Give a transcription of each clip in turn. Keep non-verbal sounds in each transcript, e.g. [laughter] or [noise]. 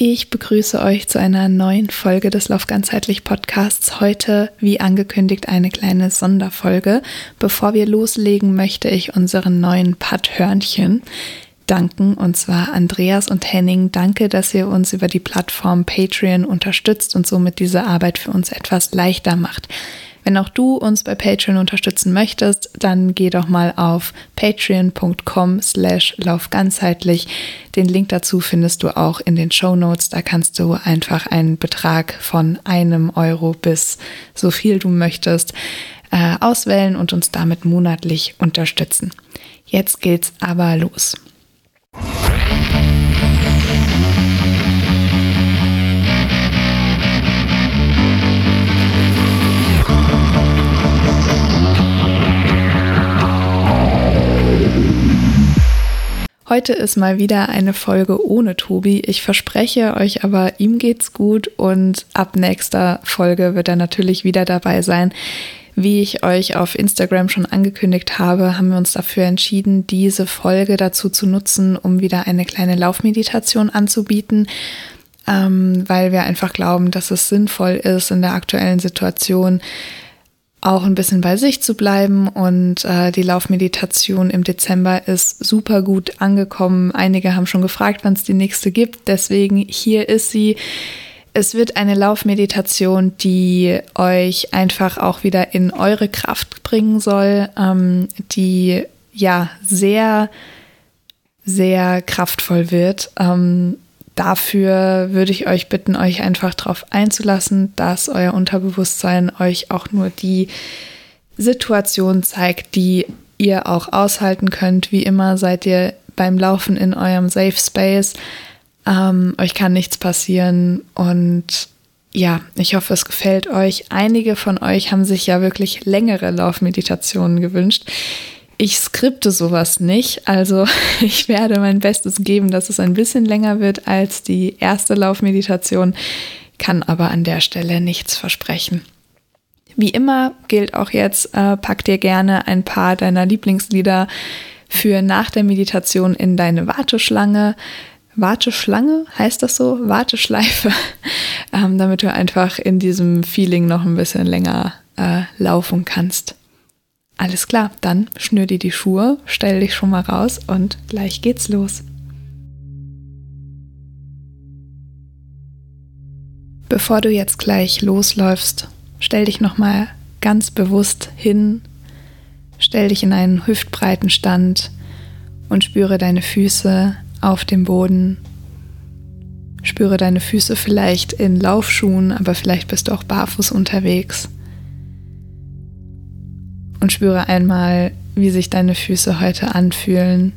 Ich begrüße euch zu einer neuen Folge des Lauf ganzheitlich Podcasts. Heute, wie angekündigt, eine kleine Sonderfolge. Bevor wir loslegen, möchte ich unseren neuen Pad-Hörnchen danken, und zwar Andreas und Henning. Danke, dass ihr uns über die Plattform Patreon unterstützt und somit diese Arbeit für uns etwas leichter macht. Wenn auch du uns bei Patreon unterstützen möchtest, dann geh doch mal auf patreon.com slash laufganzheitlich. Den Link dazu findest du auch in den Show Notes. Da kannst du einfach einen Betrag von einem Euro bis so viel du möchtest äh, auswählen und uns damit monatlich unterstützen. Jetzt geht's aber los. Heute ist mal wieder eine Folge ohne Tobi. Ich verspreche euch aber, ihm geht's gut und ab nächster Folge wird er natürlich wieder dabei sein. Wie ich euch auf Instagram schon angekündigt habe, haben wir uns dafür entschieden, diese Folge dazu zu nutzen, um wieder eine kleine Laufmeditation anzubieten, ähm, weil wir einfach glauben, dass es sinnvoll ist in der aktuellen Situation, auch ein bisschen bei sich zu bleiben. Und äh, die Laufmeditation im Dezember ist super gut angekommen. Einige haben schon gefragt, wann es die nächste gibt. Deswegen hier ist sie. Es wird eine Laufmeditation, die euch einfach auch wieder in eure Kraft bringen soll, ähm, die ja sehr, sehr kraftvoll wird. Ähm, Dafür würde ich euch bitten, euch einfach darauf einzulassen, dass euer Unterbewusstsein euch auch nur die Situation zeigt, die ihr auch aushalten könnt. Wie immer seid ihr beim Laufen in eurem Safe Space. Ähm, euch kann nichts passieren und ja, ich hoffe, es gefällt euch. Einige von euch haben sich ja wirklich längere Laufmeditationen gewünscht. Ich skripte sowas nicht, also [laughs] ich werde mein Bestes geben, dass es ein bisschen länger wird als die erste Laufmeditation, kann aber an der Stelle nichts versprechen. Wie immer gilt auch jetzt, äh, pack dir gerne ein paar deiner Lieblingslieder für nach der Meditation in deine Warteschlange. Warteschlange, heißt das so? Warteschleife, [laughs] ähm, damit du einfach in diesem Feeling noch ein bisschen länger äh, laufen kannst. Alles klar, dann schnür dir die Schuhe, stell dich schon mal raus und gleich geht's los. Bevor du jetzt gleich losläufst, stell dich noch mal ganz bewusst hin, stell dich in einen hüftbreiten Stand und spüre deine Füße auf dem Boden. Spüre deine Füße vielleicht in Laufschuhen, aber vielleicht bist du auch barfuß unterwegs und spüre einmal, wie sich deine Füße heute anfühlen,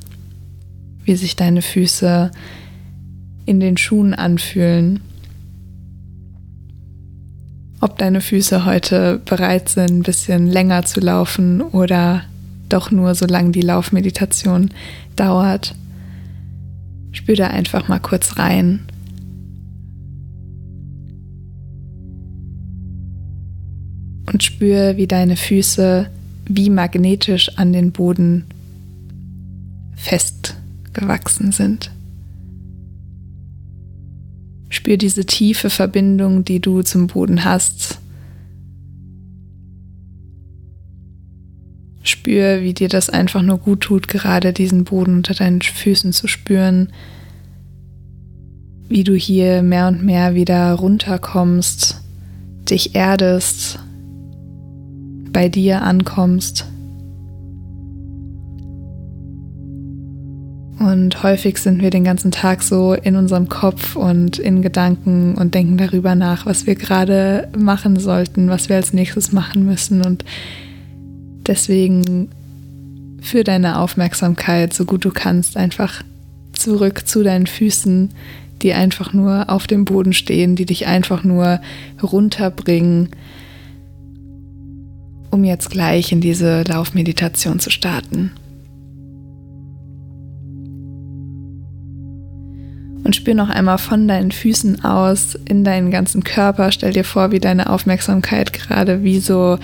wie sich deine Füße in den Schuhen anfühlen, ob deine Füße heute bereit sind, ein bisschen länger zu laufen oder doch nur solange die Laufmeditation dauert. Spür da einfach mal kurz rein. Und spür, wie deine Füße wie magnetisch an den Boden festgewachsen sind. Spür diese tiefe Verbindung, die du zum Boden hast. Spür, wie dir das einfach nur gut tut, gerade diesen Boden unter deinen Füßen zu spüren. Wie du hier mehr und mehr wieder runterkommst, dich erdest bei dir ankommst. Und häufig sind wir den ganzen Tag so in unserem Kopf und in Gedanken und denken darüber nach, was wir gerade machen sollten, was wir als nächstes machen müssen. Und deswegen für deine Aufmerksamkeit, so gut du kannst, einfach zurück zu deinen Füßen, die einfach nur auf dem Boden stehen, die dich einfach nur runterbringen um jetzt gleich in diese Laufmeditation zu starten. Und spür noch einmal von deinen Füßen aus in deinen ganzen Körper. Stell dir vor, wie deine Aufmerksamkeit gerade wie so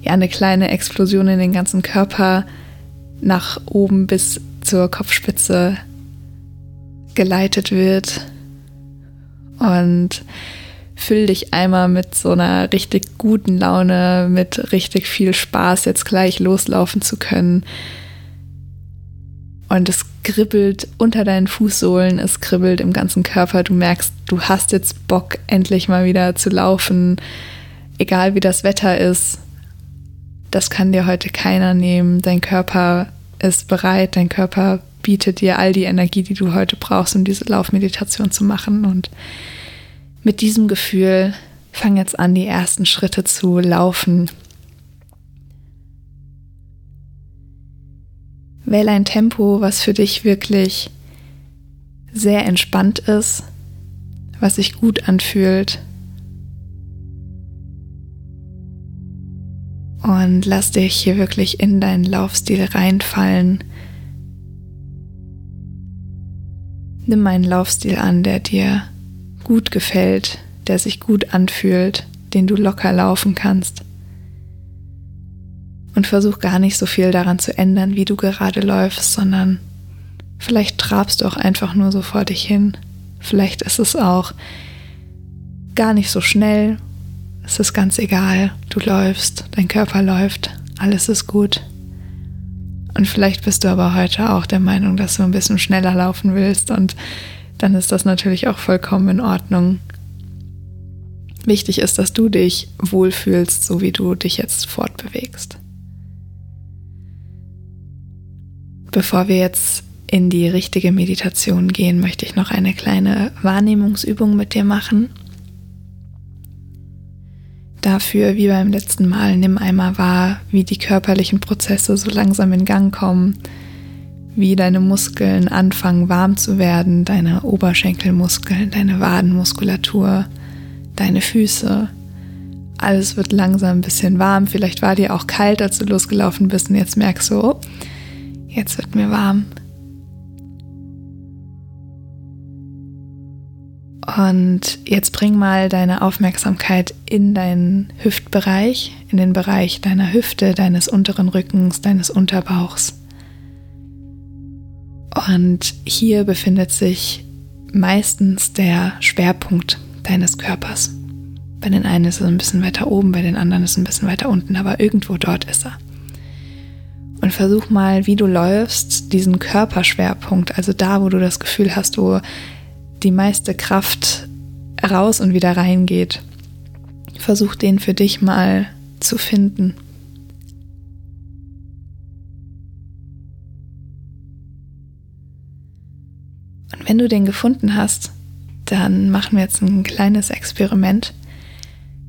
ja, eine kleine Explosion in den ganzen Körper nach oben bis zur Kopfspitze geleitet wird. und füll dich einmal mit so einer richtig guten Laune, mit richtig viel Spaß, jetzt gleich loslaufen zu können. Und es kribbelt unter deinen Fußsohlen, es kribbelt im ganzen Körper. Du merkst, du hast jetzt Bock, endlich mal wieder zu laufen, egal wie das Wetter ist. Das kann dir heute keiner nehmen. Dein Körper ist bereit, dein Körper bietet dir all die Energie, die du heute brauchst, um diese Laufmeditation zu machen. Und mit diesem Gefühl fang jetzt an, die ersten Schritte zu laufen. Wähle ein Tempo, was für dich wirklich sehr entspannt ist, was sich gut anfühlt. Und lass dich hier wirklich in deinen Laufstil reinfallen. Nimm einen Laufstil an, der dir gut gefällt, der sich gut anfühlt, den du locker laufen kannst. Und versuch gar nicht so viel daran zu ändern, wie du gerade läufst, sondern vielleicht trabst du auch einfach nur so vor dich hin. Vielleicht ist es auch gar nicht so schnell. Es ist ganz egal. Du läufst, dein Körper läuft, alles ist gut. Und vielleicht bist du aber heute auch der Meinung, dass du ein bisschen schneller laufen willst und dann ist das natürlich auch vollkommen in Ordnung. Wichtig ist, dass du dich wohlfühlst, so wie du dich jetzt fortbewegst. Bevor wir jetzt in die richtige Meditation gehen, möchte ich noch eine kleine Wahrnehmungsübung mit dir machen. Dafür, wie beim letzten Mal, nimm einmal wahr, wie die körperlichen Prozesse so langsam in Gang kommen wie deine Muskeln anfangen warm zu werden, deine Oberschenkelmuskeln, deine Wadenmuskulatur, deine Füße. Alles wird langsam ein bisschen warm. Vielleicht war dir auch kalt, als du losgelaufen bist und jetzt merkst du, oh, jetzt wird mir warm. Und jetzt bring mal deine Aufmerksamkeit in deinen Hüftbereich, in den Bereich deiner Hüfte, deines unteren Rückens, deines Unterbauchs. Und hier befindet sich meistens der Schwerpunkt deines Körpers. Bei den einen ist es ein bisschen weiter oben, bei den anderen ist es ein bisschen weiter unten, aber irgendwo dort ist er. Und versuch mal, wie du läufst, diesen Körperschwerpunkt, also da, wo du das Gefühl hast, wo die meiste Kraft raus und wieder reingeht. Versuch den für dich mal zu finden. Wenn du den gefunden hast, dann machen wir jetzt ein kleines Experiment.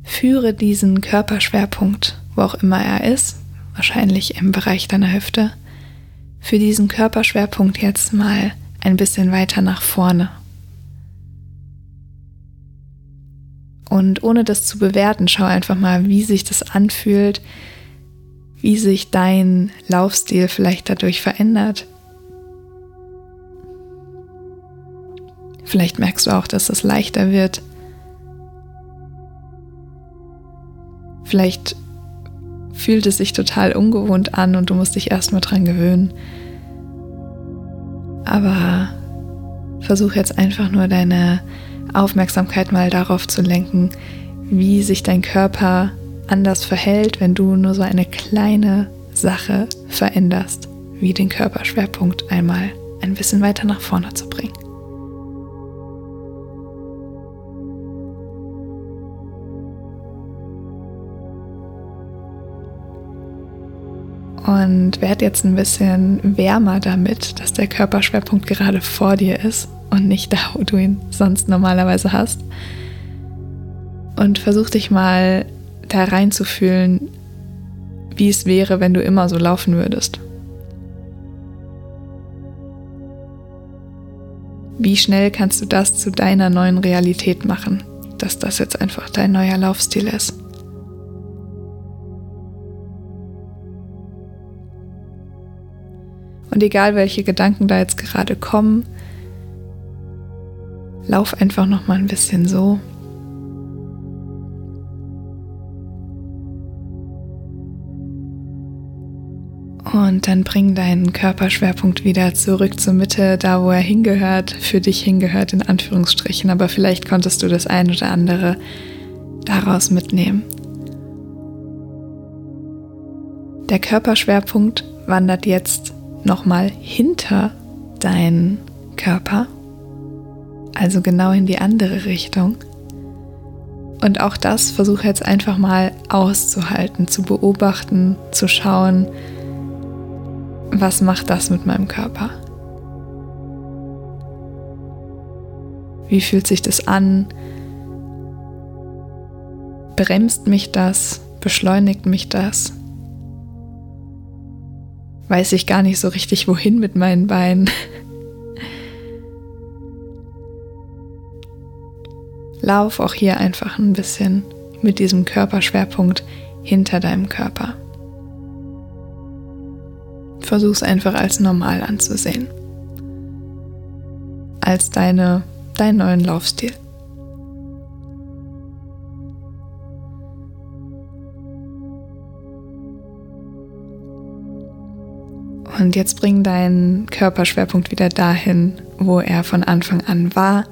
Führe diesen Körperschwerpunkt, wo auch immer er ist, wahrscheinlich im Bereich deiner Hüfte, für diesen Körperschwerpunkt jetzt mal ein bisschen weiter nach vorne. Und ohne das zu bewerten, schau einfach mal, wie sich das anfühlt, wie sich dein Laufstil vielleicht dadurch verändert, Vielleicht merkst du auch, dass es leichter wird. Vielleicht fühlt es sich total ungewohnt an und du musst dich erstmal dran gewöhnen. Aber versuch jetzt einfach nur deine Aufmerksamkeit mal darauf zu lenken, wie sich dein Körper anders verhält, wenn du nur so eine kleine Sache veränderst, wie den Körperschwerpunkt einmal ein bisschen weiter nach vorne zu bringen. Und werd jetzt ein bisschen wärmer damit, dass der Körperschwerpunkt gerade vor dir ist und nicht da, wo du ihn sonst normalerweise hast. Und versuch dich mal da reinzufühlen, wie es wäre, wenn du immer so laufen würdest. Wie schnell kannst du das zu deiner neuen Realität machen, dass das jetzt einfach dein neuer Laufstil ist? Und egal welche Gedanken da jetzt gerade kommen, lauf einfach noch mal ein bisschen so. Und dann bring deinen Körperschwerpunkt wieder zurück zur Mitte, da wo er hingehört, für dich hingehört, in Anführungsstrichen. Aber vielleicht konntest du das ein oder andere daraus mitnehmen. Der Körperschwerpunkt wandert jetzt nochmal hinter deinen Körper, also genau in die andere Richtung. Und auch das versuche jetzt einfach mal auszuhalten, zu beobachten, zu schauen, was macht das mit meinem Körper? Wie fühlt sich das an? Bremst mich das? Beschleunigt mich das? Weiß ich gar nicht so richtig, wohin mit meinen Beinen. Lauf auch hier einfach ein bisschen mit diesem Körperschwerpunkt hinter deinem Körper. Versuch es einfach als normal anzusehen. Als deine, deinen neuen Laufstil. Und jetzt bring deinen Körperschwerpunkt wieder dahin, wo er von Anfang an war.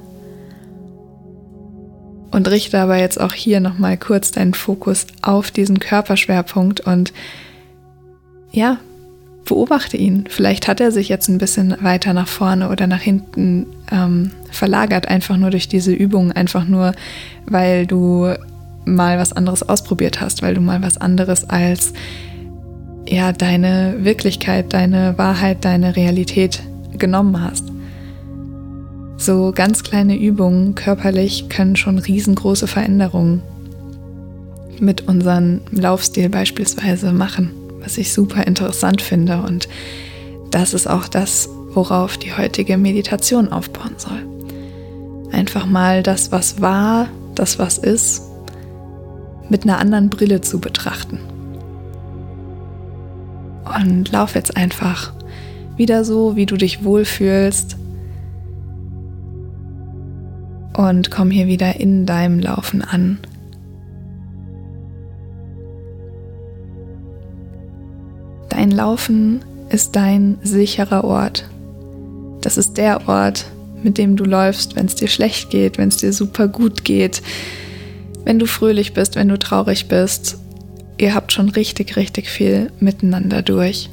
Und richte aber jetzt auch hier nochmal kurz deinen Fokus auf diesen Körperschwerpunkt und ja, beobachte ihn. Vielleicht hat er sich jetzt ein bisschen weiter nach vorne oder nach hinten ähm, verlagert, einfach nur durch diese Übung, einfach nur, weil du mal was anderes ausprobiert hast, weil du mal was anderes als ja deine Wirklichkeit, deine Wahrheit, deine Realität genommen hast. So ganz kleine Übungen körperlich können schon riesengroße Veränderungen mit unserem Laufstil beispielsweise machen was ich super interessant finde. Und das ist auch das, worauf die heutige Meditation aufbauen soll. Einfach mal das, was war, das, was ist, mit einer anderen Brille zu betrachten. Und lauf jetzt einfach wieder so, wie du dich wohlfühlst. Und komm hier wieder in deinem Laufen an. Dein Laufen ist dein sicherer Ort. Das ist der Ort, mit dem du läufst, wenn es dir schlecht geht, wenn es dir super gut geht, wenn du fröhlich bist, wenn du traurig bist. Ihr habt schon richtig, richtig viel miteinander durch.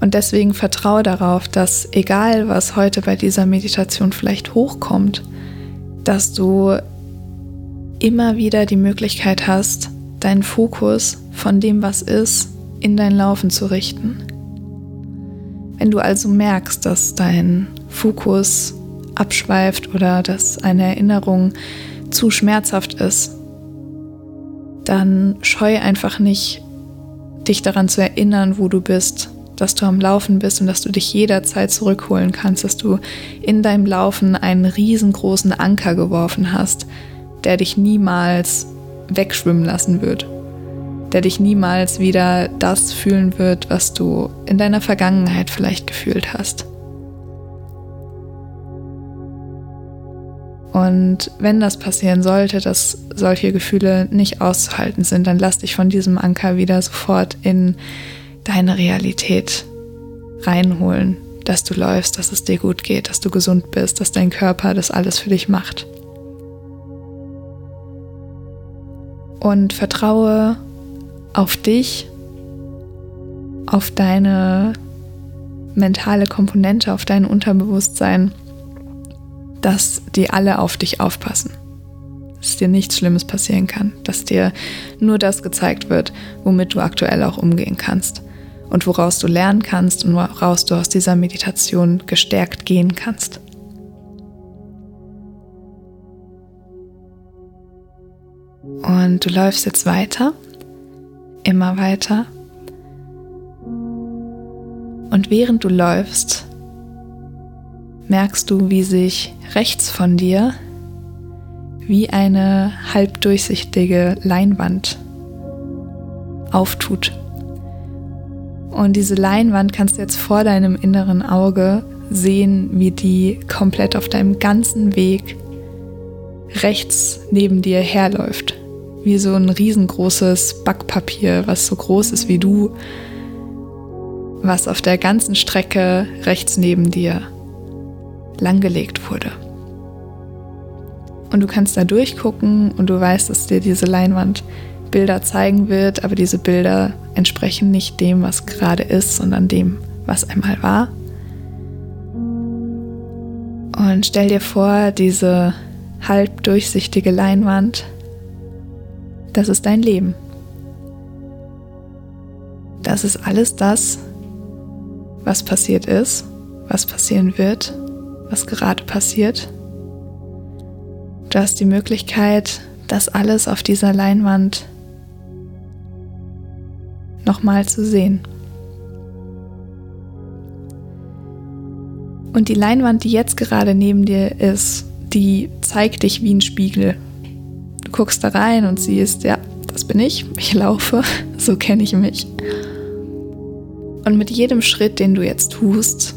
Und deswegen vertraue darauf, dass egal was heute bei dieser Meditation vielleicht hochkommt, dass du immer wieder die Möglichkeit hast, deinen Fokus von dem, was ist, in dein Laufen zu richten. Wenn du also merkst, dass dein Fokus abschweift oder dass eine Erinnerung zu schmerzhaft ist, dann scheu einfach nicht, dich daran zu erinnern, wo du bist, dass du am Laufen bist und dass du dich jederzeit zurückholen kannst, dass du in deinem Laufen einen riesengroßen Anker geworfen hast, der dich niemals wegschwimmen lassen wird der dich niemals wieder das fühlen wird, was du in deiner Vergangenheit vielleicht gefühlt hast. Und wenn das passieren sollte, dass solche Gefühle nicht auszuhalten sind, dann lass dich von diesem Anker wieder sofort in deine Realität reinholen, dass du läufst, dass es dir gut geht, dass du gesund bist, dass dein Körper das alles für dich macht. Und vertraue auf dich, auf deine mentale Komponente, auf dein Unterbewusstsein, dass die alle auf dich aufpassen. Dass dir nichts Schlimmes passieren kann, dass dir nur das gezeigt wird, womit du aktuell auch umgehen kannst und woraus du lernen kannst und woraus du aus dieser Meditation gestärkt gehen kannst. Und du läufst jetzt weiter immer weiter. Und während du läufst, merkst du, wie sich rechts von dir wie eine halbdurchsichtige Leinwand auftut. Und diese Leinwand kannst du jetzt vor deinem inneren Auge sehen, wie die komplett auf deinem ganzen Weg rechts neben dir herläuft wie so ein riesengroßes Backpapier, was so groß ist wie du. was auf der ganzen Strecke rechts neben dir langgelegt wurde. Und du kannst da durchgucken und du weißt, dass dir diese Leinwand Bilder zeigen wird, aber diese Bilder entsprechen nicht dem, was gerade ist, sondern dem, was einmal war. Und stell dir vor, diese halb durchsichtige Leinwand, das ist dein Leben. Das ist alles das, was passiert ist, was passieren wird, was gerade passiert. Du hast die Möglichkeit, das alles auf dieser Leinwand nochmal zu sehen. Und die Leinwand, die jetzt gerade neben dir ist, die zeigt dich wie ein Spiegel. Du guckst da rein und siehst, ja, das bin ich, ich laufe, [laughs] so kenne ich mich. Und mit jedem Schritt, den du jetzt tust,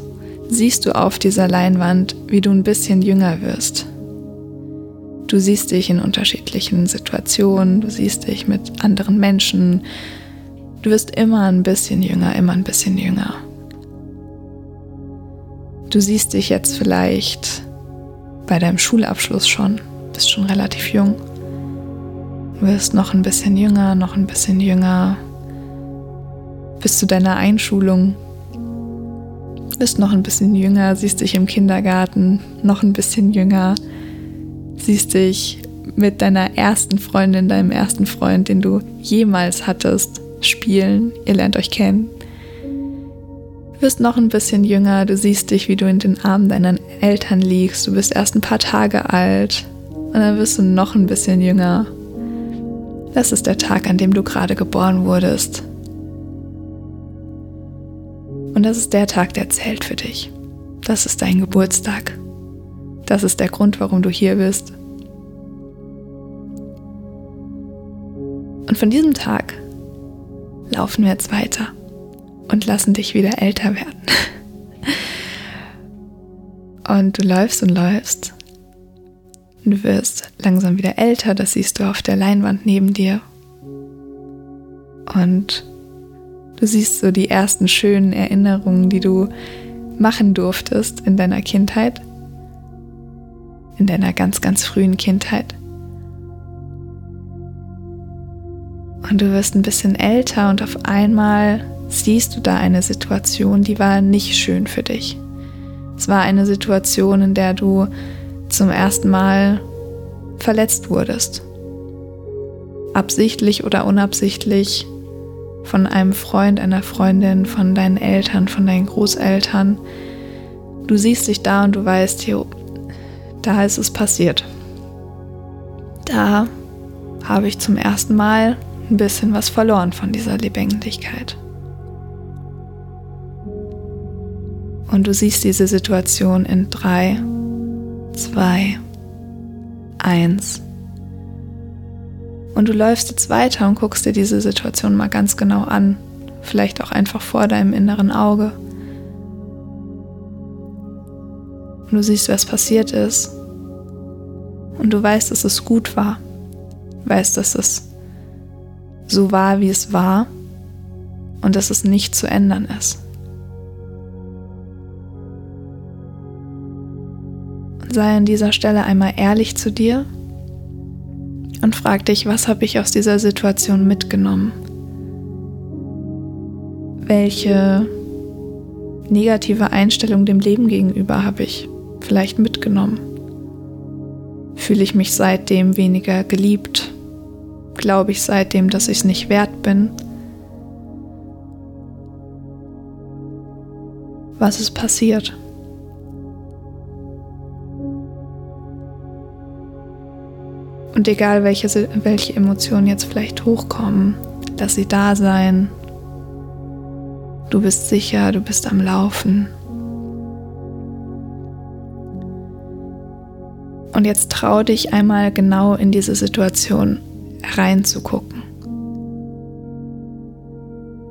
siehst du auf dieser Leinwand, wie du ein bisschen jünger wirst. Du siehst dich in unterschiedlichen Situationen, du siehst dich mit anderen Menschen. Du wirst immer ein bisschen jünger, immer ein bisschen jünger. Du siehst dich jetzt vielleicht bei deinem Schulabschluss schon, bist schon relativ jung. Du wirst noch ein bisschen jünger, noch ein bisschen jünger. Bis zu deiner Einschulung. Bist noch ein bisschen jünger, siehst dich im Kindergarten, noch ein bisschen jünger. Siehst dich mit deiner ersten Freundin, deinem ersten Freund, den du jemals hattest, spielen. Ihr lernt euch kennen. Wirst noch ein bisschen jünger, du siehst dich, wie du in den Armen deiner Eltern liegst, du bist erst ein paar Tage alt und dann wirst du noch ein bisschen jünger. Das ist der Tag, an dem du gerade geboren wurdest. Und das ist der Tag, der zählt für dich. Das ist dein Geburtstag. Das ist der Grund, warum du hier bist. Und von diesem Tag laufen wir jetzt weiter und lassen dich wieder älter werden. [laughs] Und du läufst und läufst. Du wirst langsam wieder älter, das siehst du auf der Leinwand neben dir. Und du siehst so die ersten schönen Erinnerungen, die du machen durftest in deiner Kindheit, in deiner ganz, ganz frühen Kindheit. Und du wirst ein bisschen älter und auf einmal siehst du da eine Situation, die war nicht schön für dich. Es war eine Situation, in der du zum ersten Mal verletzt wurdest. Absichtlich oder unabsichtlich von einem Freund, einer Freundin, von deinen Eltern, von deinen Großeltern. Du siehst dich da und du weißt, jo, da ist es passiert. Da habe ich zum ersten Mal ein bisschen was verloren von dieser Lebendigkeit. Und du siehst diese Situation in 3, 2, 1. Und du läufst jetzt weiter und guckst dir diese Situation mal ganz genau an. Vielleicht auch einfach vor deinem inneren Auge. Und du siehst, was passiert ist. Und du weißt, dass es gut war. Weißt, dass es so war, wie es war. Und dass es nicht zu ändern ist. sei an dieser Stelle einmal ehrlich zu dir und frag dich, was habe ich aus dieser Situation mitgenommen? Welche negative Einstellung dem Leben gegenüber habe ich vielleicht mitgenommen? Fühle ich mich seitdem weniger geliebt? Glaube ich seitdem, dass ich es nicht wert bin? Was ist passiert? Und egal, welche, welche Emotionen jetzt vielleicht hochkommen, dass sie da sein. Du bist sicher, du bist am Laufen. Und jetzt trau dich einmal genau in diese Situation reinzugucken.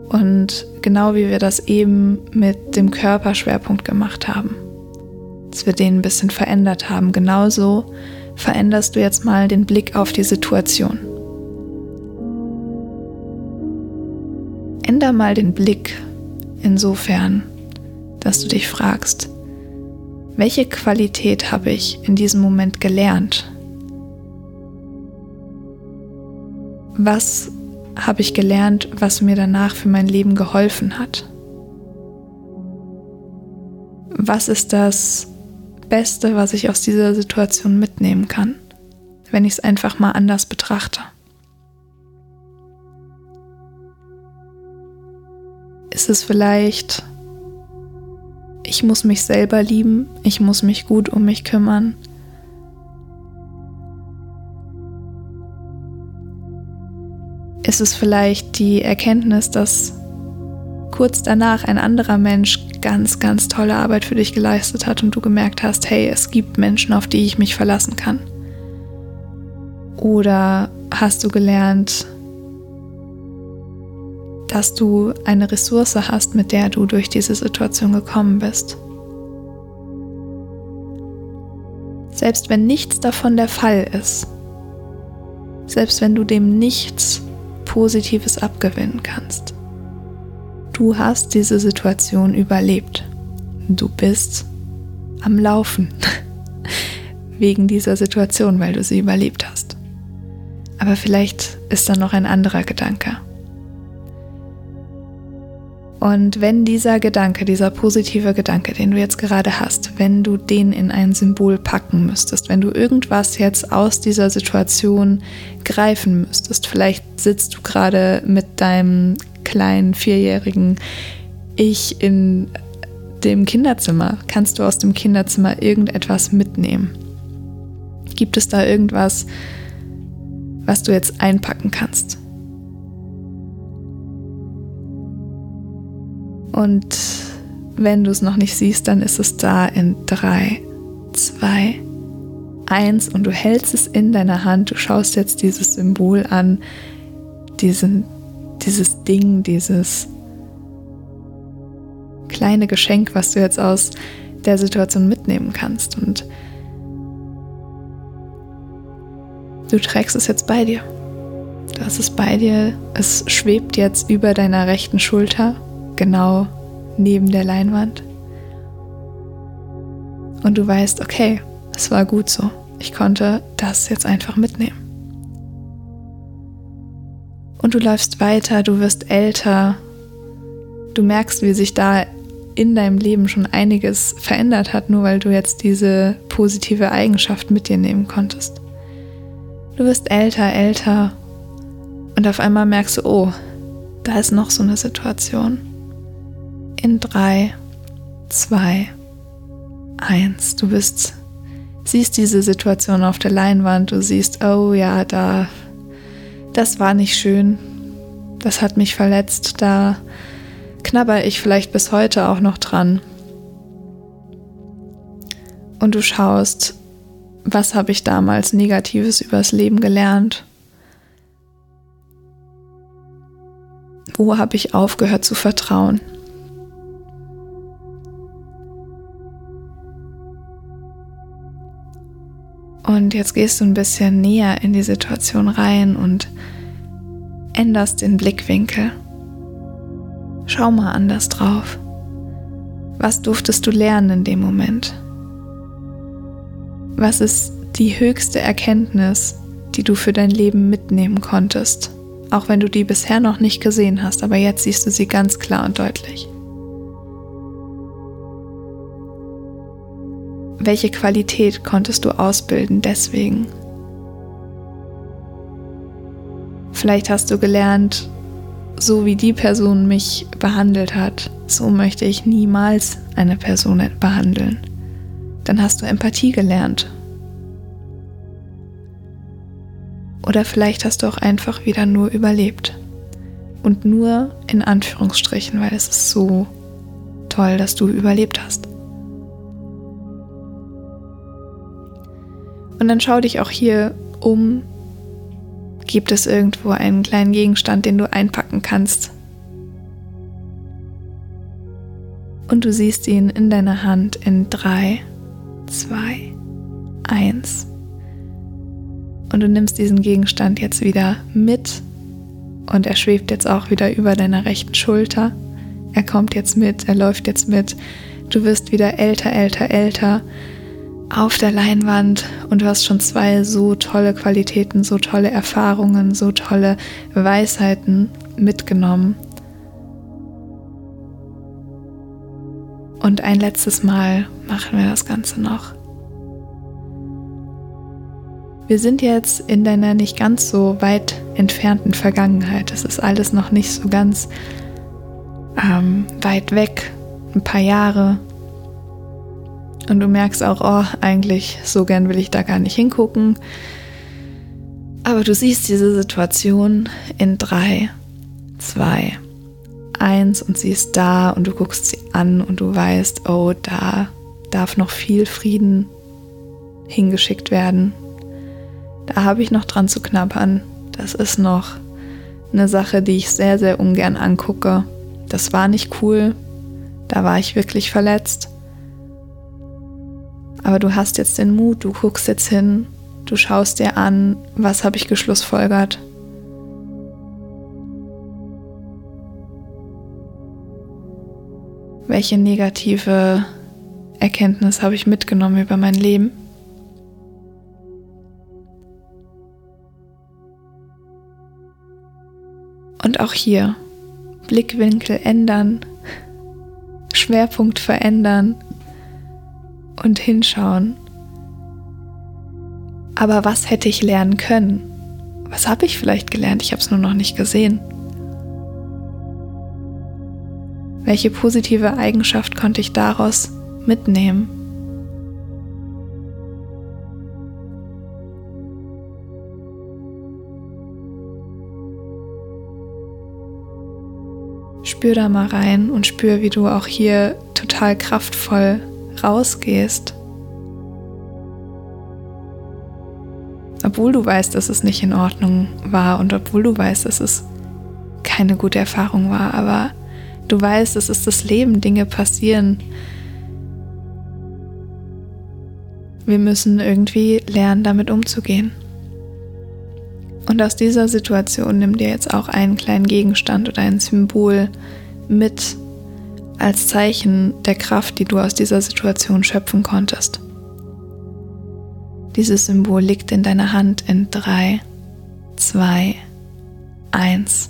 Und genau wie wir das eben mit dem Körperschwerpunkt gemacht haben, dass wir den ein bisschen verändert haben, genauso veränderst du jetzt mal den Blick auf die Situation. Änder mal den Blick insofern, dass du dich fragst, welche Qualität habe ich in diesem Moment gelernt? Was habe ich gelernt, was mir danach für mein Leben geholfen hat? Was ist das Beste, was ich aus dieser Situation mitnehmen kann, wenn ich es einfach mal anders betrachte? Ist es vielleicht, ich muss mich selber lieben, ich muss mich gut um mich kümmern, ist es vielleicht die Erkenntnis, dass kurz danach ein anderer Mensch ganz, ganz tolle Arbeit für dich geleistet hat und du gemerkt hast, hey, es gibt Menschen, auf die ich mich verlassen kann. Oder hast du gelernt, dass du eine Ressource hast, mit der du durch diese Situation gekommen bist. Selbst wenn nichts davon der Fall ist, selbst wenn du dem nichts Positives abgewinnen kannst. Du hast diese Situation überlebt. Du bist am Laufen [laughs] wegen dieser Situation, weil du sie überlebt hast. Aber vielleicht ist da noch ein anderer Gedanke. Und wenn dieser Gedanke, dieser positive Gedanke, den du jetzt gerade hast, wenn du den in ein Symbol packen müsstest, wenn du irgendwas jetzt aus dieser Situation greifen müsstest, vielleicht sitzt du gerade mit deinem kleinen vierjährigen Ich in dem Kinderzimmer, kannst du aus dem Kinderzimmer irgendetwas mitnehmen? Gibt es da irgendwas, was du jetzt einpacken kannst? Und wenn du es noch nicht siehst, dann ist es da in 3, 2, 1 und du hältst es in deiner Hand. Du schaust jetzt dieses Symbol an, diesen, dieses Ding, dieses kleine Geschenk, was du jetzt aus der Situation mitnehmen kannst. Und du trägst es jetzt bei dir. Du hast es bei dir. Es schwebt jetzt über deiner rechten Schulter genau neben der Leinwand. Und du weißt, okay, es war gut so. Ich konnte das jetzt einfach mitnehmen. Und du läufst weiter, du wirst älter. Du merkst, wie sich da in deinem Leben schon einiges verändert hat, nur weil du jetzt diese positive Eigenschaft mit dir nehmen konntest. Du wirst älter, älter und auf einmal merkst du, oh, da ist noch so eine Situation in 3, 2, 1. Du bist, siehst diese Situation auf der Leinwand, du siehst, oh ja, da, das war nicht schön, das hat mich verletzt, da knabber ich vielleicht bis heute auch noch dran. Und du schaust, was habe ich damals Negatives übers Leben gelernt? Wo habe ich aufgehört zu vertrauen? Und jetzt gehst du ein bisschen näher in die Situation rein und änderst den Blickwinkel. Schau mal anders drauf. Was durftest du lernen in dem Moment? Was ist die höchste Erkenntnis, die du für dein Leben mitnehmen konntest? Auch wenn du die bisher noch nicht gesehen hast, aber jetzt siehst du sie ganz klar und deutlich. Welche Qualität konntest du ausbilden deswegen? Vielleicht hast du gelernt, so wie die Person mich behandelt hat, so möchte ich niemals eine Person behandeln. Dann hast du Empathie gelernt. Oder vielleicht hast du auch einfach wieder nur überlebt. Und nur in Anführungsstrichen, weil es ist so toll, dass du überlebt hast. Und dann schau dich auch hier um. Gibt es irgendwo einen kleinen Gegenstand, den du einpacken kannst? Und du siehst ihn in deiner Hand in 3, 2, 1. Und du nimmst diesen Gegenstand jetzt wieder mit und er schwebt jetzt auch wieder über deiner rechten Schulter. er kommt jetzt mit, er läuft jetzt mit, du wirst wieder älter, älter, älter auf der Leinwand und du hast schon zwei so tolle Qualitäten, so tolle Erfahrungen, so tolle Weisheiten mitgenommen. Und ein letztes Mal machen wir das Ganze noch. Wir sind jetzt in deiner nicht ganz so weit entfernten Vergangenheit. Es ist alles noch nicht so ganz ähm, weit weg, ein paar Jahre. Und du merkst auch, oh, eigentlich so gern will ich da gar nicht hingucken. Aber du siehst diese Situation in drei, zwei, eins und sie ist da und du guckst sie an und du weißt, oh, da darf noch viel Frieden hingeschickt werden. Da habe ich noch dran zu knabbern. Das ist noch eine Sache, die ich sehr, sehr ungern angucke. Das war nicht cool. Da war ich wirklich verletzt. Aber du hast jetzt den Mut, du guckst jetzt hin, du schaust dir an, was habe ich geschlussfolgert. Welche negative Erkenntnis habe ich mitgenommen über mein Leben? Und auch hier Blickwinkel ändern, Schwerpunkt verändern und hinschauen. Aber was hätte ich lernen können? Was habe ich vielleicht gelernt? Ich habe es nur noch nicht gesehen. Welche positive Eigenschaft konnte ich daraus mitnehmen? Spür da mal rein und spür, wie du auch hier total kraftvoll rausgehst. Obwohl du weißt, dass es nicht in Ordnung war und obwohl du weißt, dass es keine gute Erfahrung war, aber du weißt, es ist das Leben, Dinge passieren. Wir müssen irgendwie lernen, damit umzugehen. Und aus dieser Situation nimm dir jetzt auch einen kleinen Gegenstand oder ein Symbol mit als Zeichen der Kraft, die du aus dieser Situation schöpfen konntest. Dieses Symbol liegt in deiner Hand in 3, 2, 1.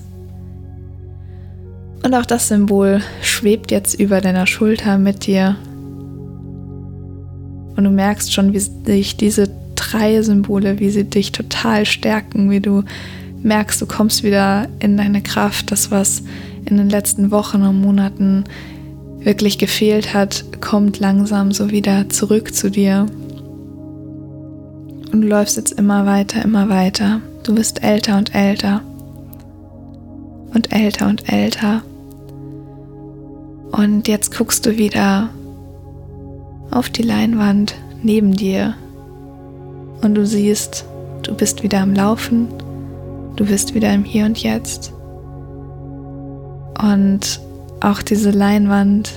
Und auch das Symbol schwebt jetzt über deiner Schulter mit dir. Und du merkst schon, wie sich diese drei Symbole, wie sie dich total stärken, wie du merkst, du kommst wieder in deine Kraft, das, was in den letzten Wochen und Monaten wirklich gefehlt hat, kommt langsam so wieder zurück zu dir. Und du läufst jetzt immer weiter, immer weiter. Du wirst älter und älter. Und älter und älter. Und jetzt guckst du wieder auf die Leinwand neben dir. Und du siehst, du bist wieder am Laufen. Du bist wieder im Hier und Jetzt. Und auch diese Leinwand,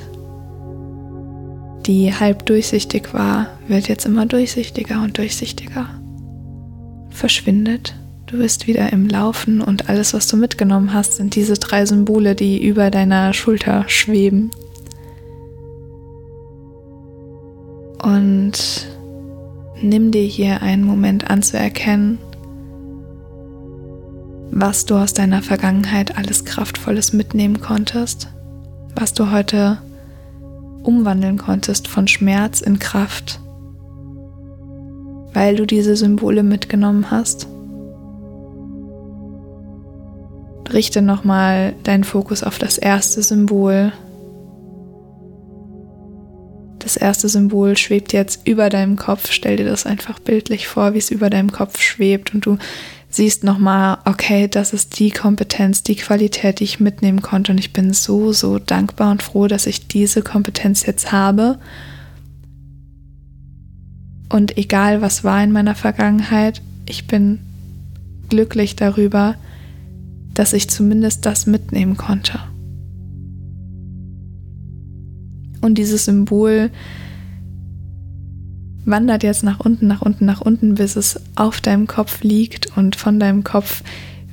die halb durchsichtig war, wird jetzt immer durchsichtiger und durchsichtiger. Verschwindet. Du bist wieder im Laufen und alles, was du mitgenommen hast, sind diese drei Symbole, die über deiner Schulter schweben. Und nimm dir hier einen Moment anzuerkennen, was du aus deiner Vergangenheit alles Kraftvolles mitnehmen konntest was du heute umwandeln konntest von Schmerz in Kraft, weil du diese Symbole mitgenommen hast. Richte nochmal deinen Fokus auf das erste Symbol. Das erste Symbol schwebt jetzt über deinem Kopf. Stell dir das einfach bildlich vor, wie es über deinem Kopf schwebt und du siehst nochmal, okay, das ist die Kompetenz, die Qualität, die ich mitnehmen konnte. Und ich bin so, so dankbar und froh, dass ich diese Kompetenz jetzt habe. Und egal, was war in meiner Vergangenheit, ich bin glücklich darüber, dass ich zumindest das mitnehmen konnte. Und dieses Symbol wandert jetzt nach unten, nach unten, nach unten, bis es auf deinem Kopf liegt und von deinem Kopf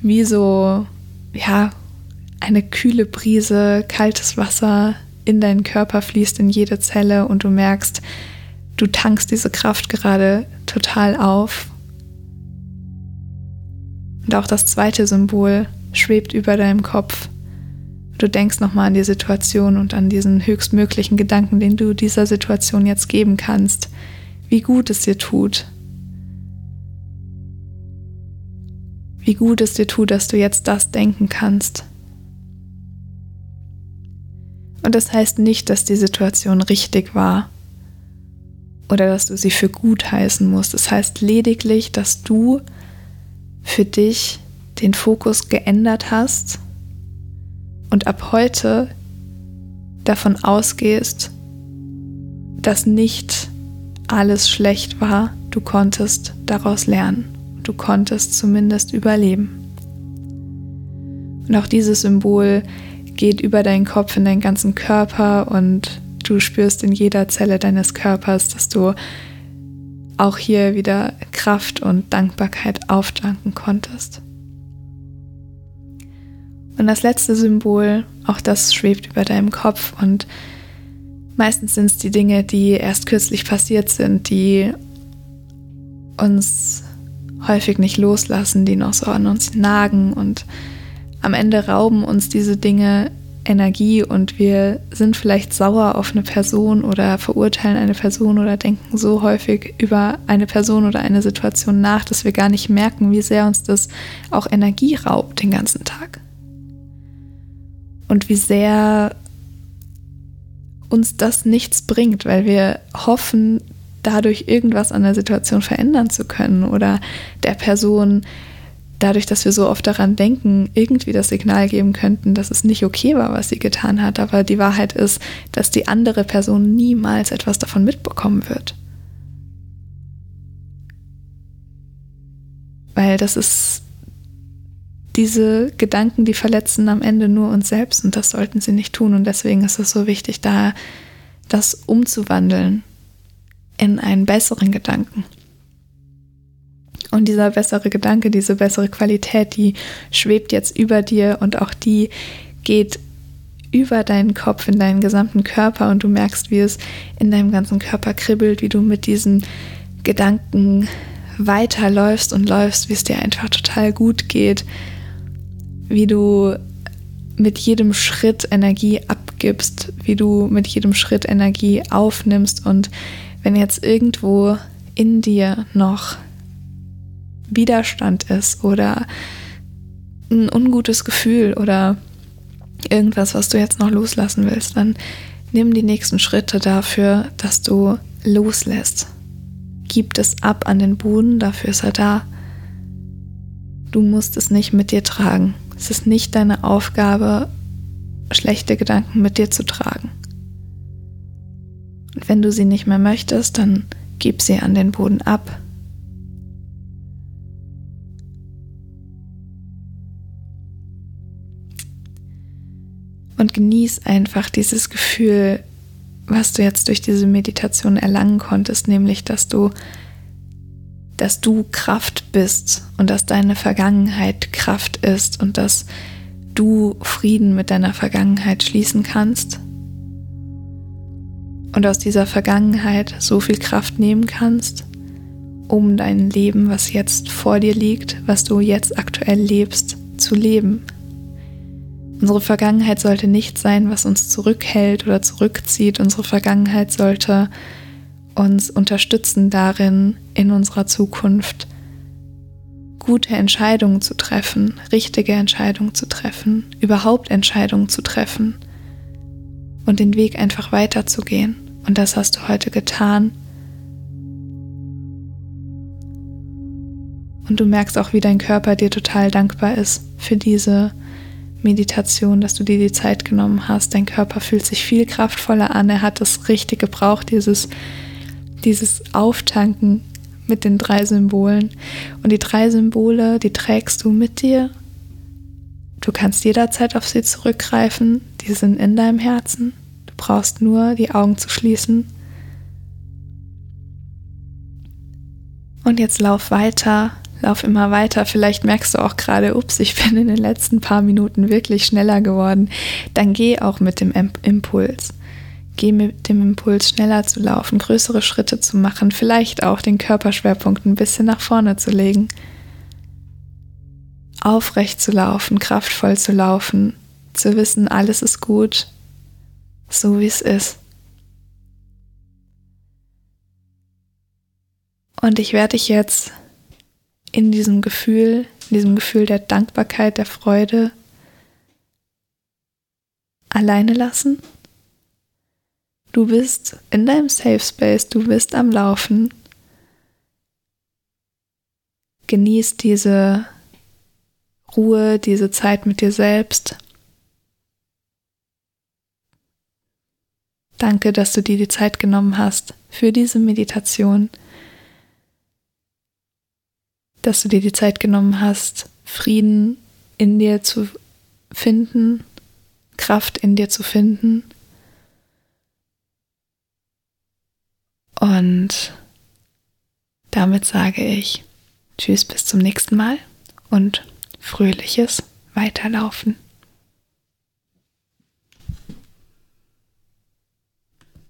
wie so, ja, eine kühle Brise, kaltes Wasser in deinen Körper fließt, in jede Zelle und du merkst, du tankst diese Kraft gerade total auf. Und auch das zweite Symbol schwebt über deinem Kopf. Du denkst nochmal an die Situation und an diesen höchstmöglichen Gedanken, den du dieser Situation jetzt geben kannst, wie gut es dir tut. Wie gut es dir tut, dass du jetzt das denken kannst. Und das heißt nicht, dass die Situation richtig war oder dass du sie für gut heißen musst. Das heißt lediglich, dass du für dich den Fokus geändert hast und ab heute davon ausgehst, dass nicht alles schlecht war, du konntest daraus lernen, du konntest zumindest überleben. Und auch dieses Symbol geht über deinen Kopf in deinen ganzen Körper und du spürst in jeder Zelle deines Körpers, dass du auch hier wieder Kraft und Dankbarkeit aufdanken konntest. Und das letzte Symbol, auch das schwebt über deinem Kopf und meistens sind es die Dinge, die erst kürzlich passiert sind, die uns häufig nicht loslassen, die noch so an uns nagen und am Ende rauben uns diese Dinge Energie und wir sind vielleicht sauer auf eine Person oder verurteilen eine Person oder denken so häufig über eine Person oder eine Situation nach, dass wir gar nicht merken, wie sehr uns das auch Energie raubt den ganzen Tag. Und wie sehr uns das nichts bringt, weil wir hoffen, dadurch irgendwas an der Situation verändern zu können oder der Person dadurch, dass wir so oft daran denken, irgendwie das Signal geben könnten, dass es nicht okay war, was sie getan hat. Aber die Wahrheit ist, dass die andere Person niemals etwas davon mitbekommen wird. Weil das ist diese Gedanken, die verletzen am Ende nur uns selbst und das sollten sie nicht tun. Und deswegen ist es so wichtig, da das umzuwandeln in einen besseren Gedanken. Und dieser bessere Gedanke, diese bessere Qualität, die schwebt jetzt über dir und auch die geht über deinen Kopf in deinen gesamten Körper und du merkst, wie es in deinem ganzen Körper kribbelt, wie du mit diesen Gedanken weiterläufst und läufst, wie es dir einfach total gut geht, wie du mit jedem Schritt Energie abgibst, wie du mit jedem Schritt Energie aufnimmst und wenn jetzt irgendwo in dir noch Widerstand ist oder ein ungutes Gefühl oder irgendwas, was du jetzt noch loslassen willst, dann nimm die nächsten Schritte dafür, dass du loslässt. Gib es ab an den Boden, dafür ist er da. Du musst es nicht mit dir tragen. Es ist nicht deine Aufgabe, schlechte Gedanken mit dir zu tragen. Und wenn du sie nicht mehr möchtest, dann gib sie an den Boden ab. Und genieß einfach dieses Gefühl, was du jetzt durch diese Meditation erlangen konntest, nämlich dass du dass du Kraft bist und dass deine Vergangenheit Kraft ist und dass du Frieden mit deiner Vergangenheit schließen kannst und aus dieser Vergangenheit so viel Kraft nehmen kannst, um dein Leben, was jetzt vor dir liegt, was du jetzt aktuell lebst, zu leben. Unsere Vergangenheit sollte nicht sein, was uns zurückhält oder zurückzieht. Unsere Vergangenheit sollte uns unterstützen darin, in unserer Zukunft gute Entscheidungen zu treffen, richtige Entscheidungen zu treffen, überhaupt Entscheidungen zu treffen und den Weg einfach weiterzugehen. Und das hast du heute getan. Und du merkst auch, wie dein Körper dir total dankbar ist für diese Meditation, dass du dir die Zeit genommen hast. Dein Körper fühlt sich viel kraftvoller an. Er hat das richtig gebraucht, dieses dieses Auftanken mit den drei Symbolen. Und die drei Symbole, die trägst du mit dir. Du kannst jederzeit auf sie zurückgreifen. Die sind in deinem Herzen. Du brauchst nur die Augen zu schließen. Und jetzt lauf weiter Lauf immer weiter. Vielleicht merkst du auch gerade, ups, ich bin in den letzten paar Minuten wirklich schneller geworden. Dann geh auch mit dem Impuls. Geh mit dem Impuls, schneller zu laufen, größere Schritte zu machen, vielleicht auch den Körperschwerpunkt ein bisschen nach vorne zu legen. Aufrecht zu laufen, kraftvoll zu laufen, zu wissen, alles ist gut, so wie es ist. Und ich werde dich jetzt in diesem Gefühl, in diesem Gefühl der Dankbarkeit, der Freude alleine lassen. Du bist in deinem Safe Space, du bist am Laufen. Genieß diese Ruhe, diese Zeit mit dir selbst. Danke, dass du dir die Zeit genommen hast für diese Meditation dass du dir die Zeit genommen hast, Frieden in dir zu finden, Kraft in dir zu finden. Und damit sage ich Tschüss bis zum nächsten Mal und fröhliches Weiterlaufen.